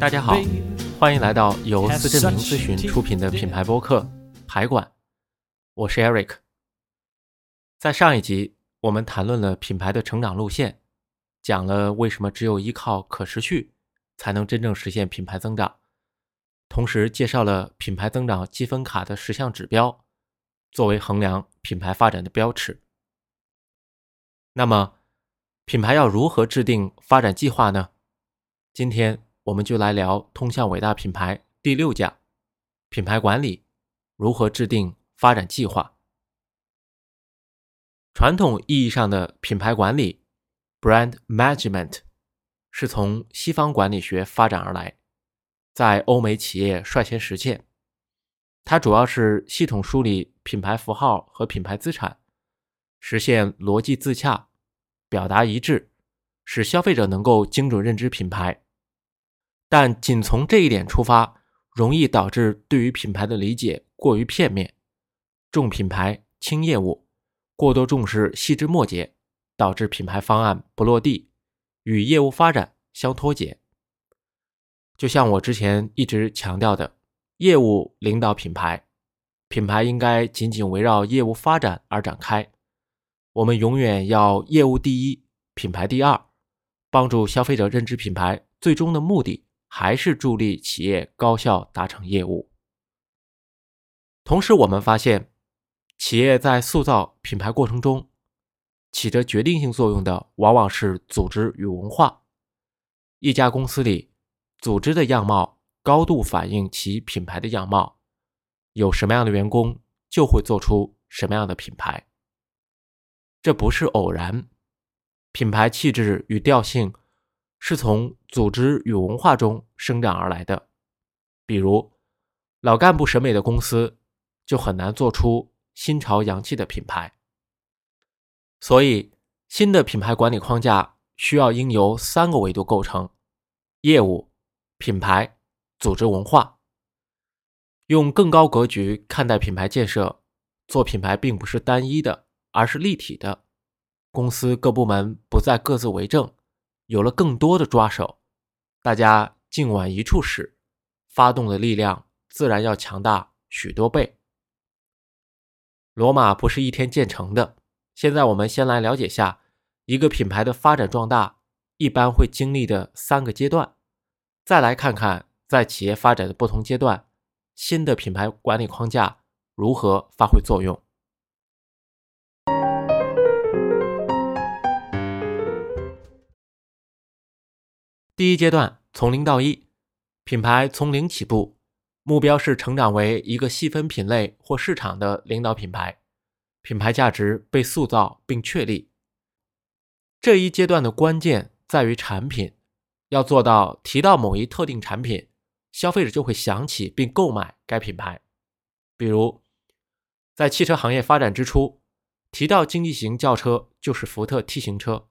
大家好，欢迎来到由思正明咨询出品的品牌播客《排管》，我是 Eric。在上一集，我们谈论了品牌的成长路线，讲了为什么只有依靠可持续才能真正实现品牌增长，同时介绍了品牌增长积分卡的十项指标，作为衡量品牌发展的标尺。那么，品牌要如何制定发展计划呢？今天我们就来聊《通向伟大品牌》第六讲：品牌管理如何制定发展计划。传统意义上的品牌管理 （brand management） 是从西方管理学发展而来，在欧美企业率先实现。它主要是系统梳理品牌符号和品牌资产，实现逻辑自洽、表达一致，使消费者能够精准认知品牌。但仅从这一点出发，容易导致对于品牌的理解过于片面，重品牌轻业务，过多重视细枝末节，导致品牌方案不落地，与业务发展相脱节。就像我之前一直强调的，业务领导品牌，品牌应该紧紧围绕业务发展而展开。我们永远要业务第一，品牌第二，帮助消费者认知品牌，最终的目的。还是助力企业高效达成业务。同时，我们发现，企业在塑造品牌过程中，起着决定性作用的往往是组织与文化。一家公司里，组织的样貌高度反映其品牌的样貌。有什么样的员工，就会做出什么样的品牌。这不是偶然，品牌气质与调性。是从组织与文化中生长而来的。比如，老干部审美的公司就很难做出新潮洋气的品牌。所以，新的品牌管理框架需要应由三个维度构成：业务、品牌、组织文化。用更高格局看待品牌建设，做品牌并不是单一的，而是立体的。公司各部门不再各自为政。有了更多的抓手，大家劲往一处使，发动的力量自然要强大许多倍。罗马不是一天建成的。现在我们先来了解下一个品牌的发展壮大一般会经历的三个阶段，再来看看在企业发展的不同阶段，新的品牌管理框架如何发挥作用。第一阶段从零到一，品牌从零起步，目标是成长为一个细分品类或市场的领导品牌，品牌价值被塑造并确立。这一阶段的关键在于产品，要做到提到某一特定产品，消费者就会想起并购买该品牌。比如，在汽车行业发展之初，提到经济型轿车就是福特 T 型车，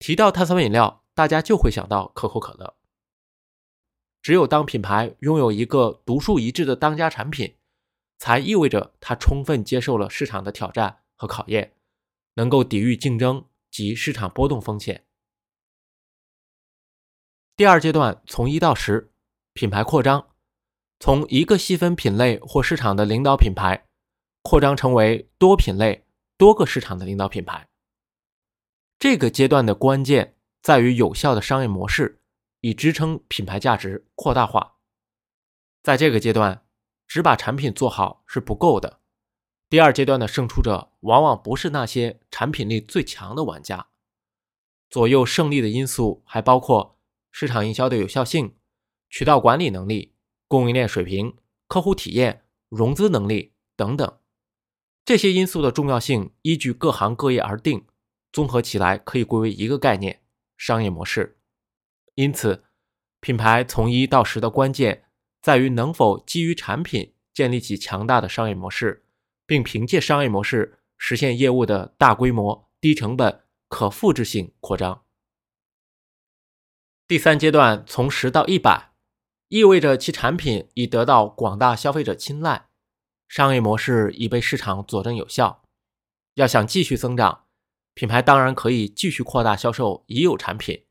提到碳酸饮料。大家就会想到可口可乐。只有当品牌拥有一个独树一帜的当家产品，才意味着它充分接受了市场的挑战和考验，能够抵御竞争及市场波动风险。第二阶段从一到十，品牌扩张，从一个细分品类或市场的领导品牌，扩张成为多品类、多个市场的领导品牌。这个阶段的关键。在于有效的商业模式，以支撑品牌价值扩大化。在这个阶段，只把产品做好是不够的。第二阶段的胜出者往往不是那些产品力最强的玩家。左右胜利的因素还包括市场营销的有效性、渠道管理能力、供应链水平、客户体验、融资能力等等。这些因素的重要性依据各行各业而定，综合起来可以归为一个概念。商业模式，因此，品牌从一到十的关键在于能否基于产品建立起强大的商业模式，并凭借商业模式实现业务的大规模、低成本、可复制性扩张。第三阶段从十到一百，意味着其产品已得到广大消费者青睐，商业模式已被市场佐证有效。要想继续增长。品牌当然可以继续扩大销售已有产品，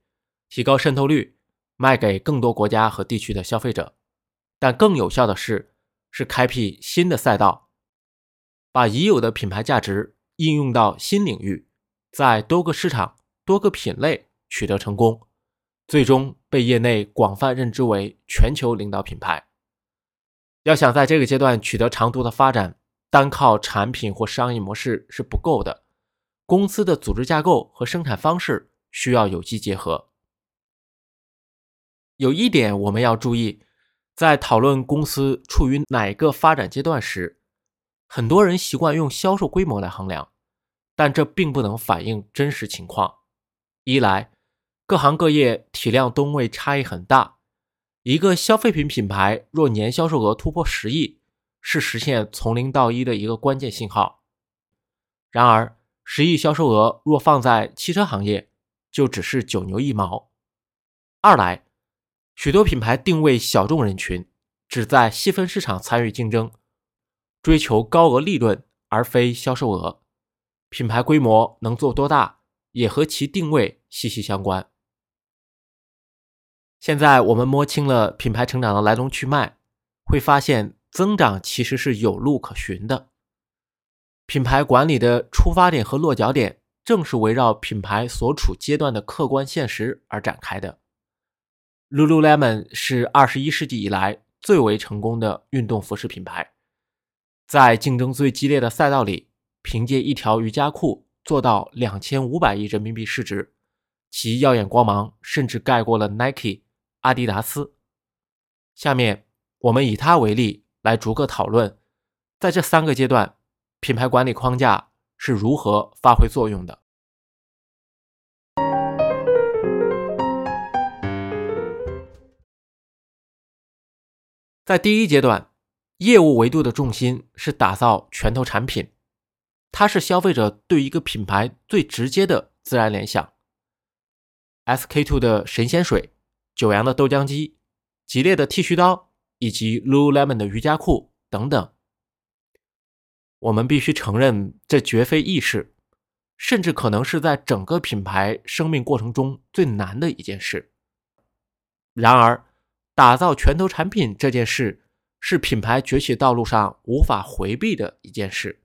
提高渗透率，卖给更多国家和地区的消费者。但更有效的是，是开辟新的赛道，把已有的品牌价值应用到新领域，在多个市场、多个品类取得成功，最终被业内广泛认知为全球领导品牌。要想在这个阶段取得长足的发展，单靠产品或商业模式是不够的，公司的组织架构和生产方式需要有机结合。有一点我们要注意，在讨论公司处于哪个发展阶段时，很多人习惯用销售规模来衡量，但这并不能反映真实情况。一来，各行各业体量吨位差异很大。一个消费品品牌若年销售额突破十亿，是实现从零到一的一个关键信号。然而，十亿销售额若放在汽车行业，就只是九牛一毛。二来，许多品牌定位小众人群，只在细分市场参与竞争，追求高额利润而非销售额。品牌规模能做多大，也和其定位息息相关。现在我们摸清了品牌成长的来龙去脉，会发现增长其实是有路可循的。品牌管理的出发点和落脚点，正是围绕品牌所处阶段的客观现实而展开的。Lululemon 是二十一世纪以来最为成功的运动服饰品牌，在竞争最激烈的赛道里，凭借一条瑜伽裤做到两千五百亿人民币市值，其耀眼光芒甚至盖过了 Nike。阿迪达斯。下面我们以它为例来逐个讨论，在这三个阶段，品牌管理框架是如何发挥作用的。在第一阶段，业务维度的重心是打造拳头产品，它是消费者对一个品牌最直接的自然联想。SK two 的神仙水。九阳的豆浆机、吉列的剃须刀以及 Lululemon 的瑜伽裤等等，我们必须承认，这绝非易事，甚至可能是在整个品牌生命过程中最难的一件事。然而，打造拳头产品这件事，是品牌崛起道路上无法回避的一件事。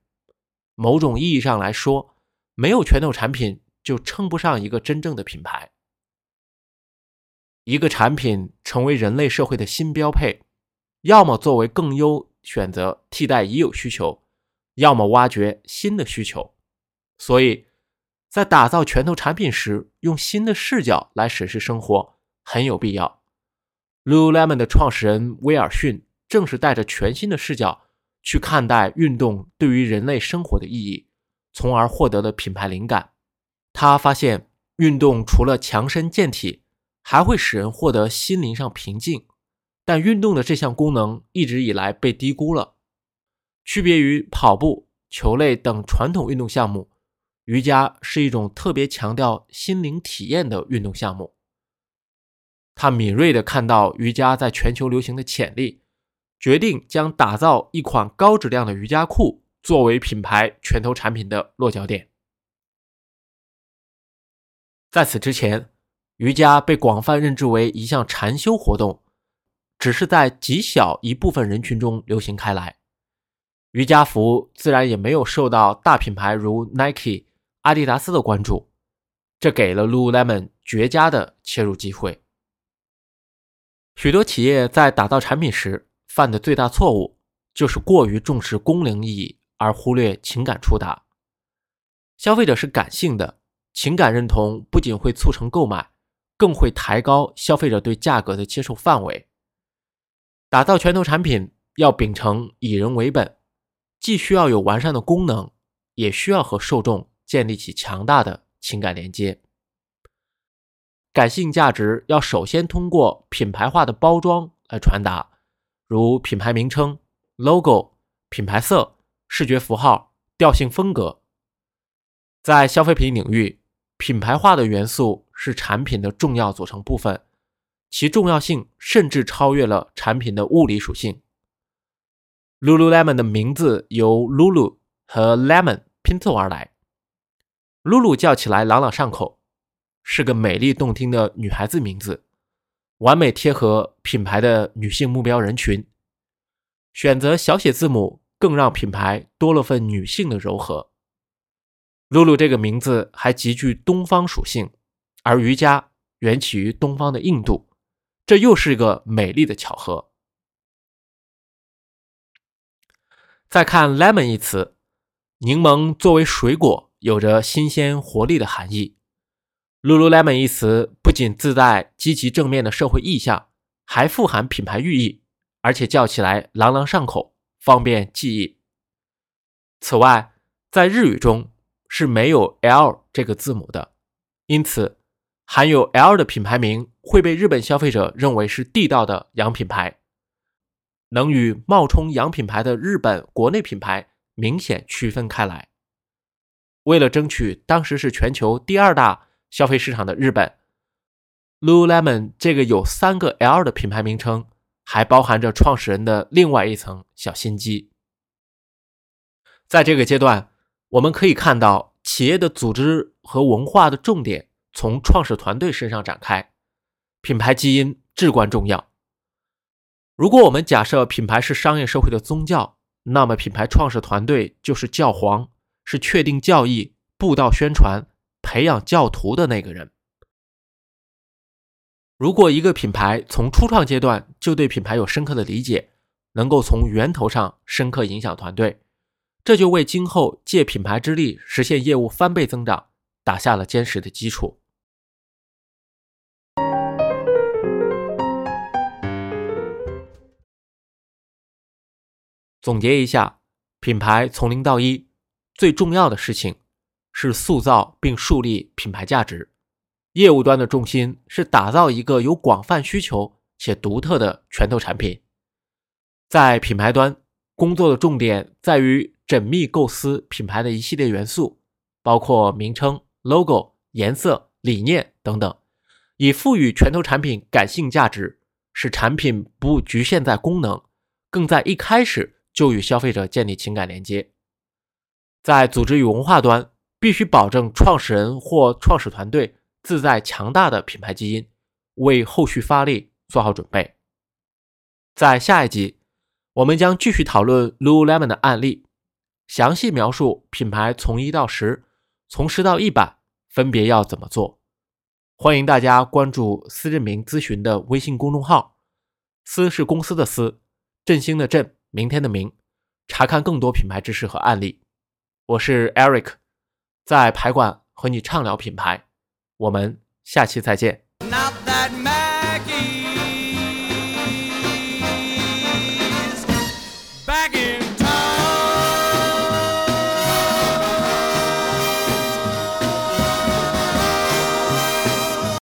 某种意义上来说，没有拳头产品，就称不上一个真正的品牌。一个产品成为人类社会的新标配，要么作为更优选择替代已有需求，要么挖掘新的需求。所以，在打造拳头产品时，用新的视角来审视生活很有必要。Lululemon 的创始人威尔逊正是带着全新的视角去看待运动对于人类生活的意义，从而获得了品牌灵感。他发现，运动除了强身健体，还会使人获得心灵上平静，但运动的这项功能一直以来被低估了。区别于跑步、球类等传统运动项目，瑜伽是一种特别强调心灵体验的运动项目。他敏锐地看到瑜伽在全球流行的潜力，决定将打造一款高质量的瑜伽裤作为品牌拳头产品的落脚点。在此之前。瑜伽被广泛认知为一项禅修活动，只是在极小一部分人群中流行开来。瑜伽服自然也没有受到大品牌如 Nike、阿迪达斯的关注，这给了 Lululemon 绝佳的切入机会。许多企业在打造产品时犯的最大错误，就是过于重视功能意义而忽略情感触达。消费者是感性的，情感认同不仅会促成购买。更会抬高消费者对价格的接受范围。打造拳头产品要秉承以人为本，既需要有完善的功能，也需要和受众建立起强大的情感连接。感性价值要首先通过品牌化的包装来传达，如品牌名称、logo、品牌色、视觉符号、调性风格。在消费品领域。品牌化的元素是产品的重要组成部分，其重要性甚至超越了产品的物理属性。Lululemon 的名字由 Lulu 和 Lemon 拼凑而来，Lulu 叫起来朗朗上口，是个美丽动听的女孩子名字。完美贴合品牌的女性目标人群。选择小写字母，更让品牌多了份女性的柔和。露露这个名字还极具东方属性，而瑜伽缘起于东方的印度，这又是一个美丽的巧合。再看 lemon 一词，柠檬作为水果，有着新鲜活力的含义。Lululemon 一词不仅自带积极正面的社会意向，还富含品牌寓意。而且叫起来朗朗上口，方便记忆。此外，在日语中是没有 L 这个字母的，因此含有 L 的品牌名会被日本消费者认为是地道的洋品牌，能与冒充洋品牌的日本国内品牌明显区分开来。为了争取当时是全球第二大消费市场的日本，Lululemon 这个有三个 L 的品牌名称。还包含着创始人的另外一层小心机。在这个阶段，我们可以看到企业的组织和文化的重点从创始团队身上展开，品牌基因至关重要。如果我们假设品牌是商业社会的宗教，那么品牌创始团队就是教皇，是确定教义、布道宣传、培养教徒的那个人。如果一个品牌从初创阶段就对品牌有深刻的理解，能够从源头上深刻影响团队，这就为今后借品牌之力实现业务翻倍增长打下了坚实的基础。总结一下，品牌从零到一最重要的事情是塑造并树立品牌价值。业务端的重心是打造一个有广泛需求且独特的拳头产品，在品牌端工作的重点在于缜密构思品牌的一系列元素，包括名称、logo、颜色、理念等等，以赋予拳头产品感性价值，使产品不局限在功能，更在一开始就与消费者建立情感连接。在组织与文化端，必须保证创始人或创始团队。自带强大的品牌基因，为后续发力做好准备。在下一集，我们将继续讨论 Lululemon 的案例，详细描述品牌从一到十，从十到一百分别要怎么做。欢迎大家关注思振明咨询的微信公众号，思是公司的思，振兴的振，明天的明，查看更多品牌知识和案例。我是 Eric，在排馆和你畅聊品牌。我们下期再见。Not that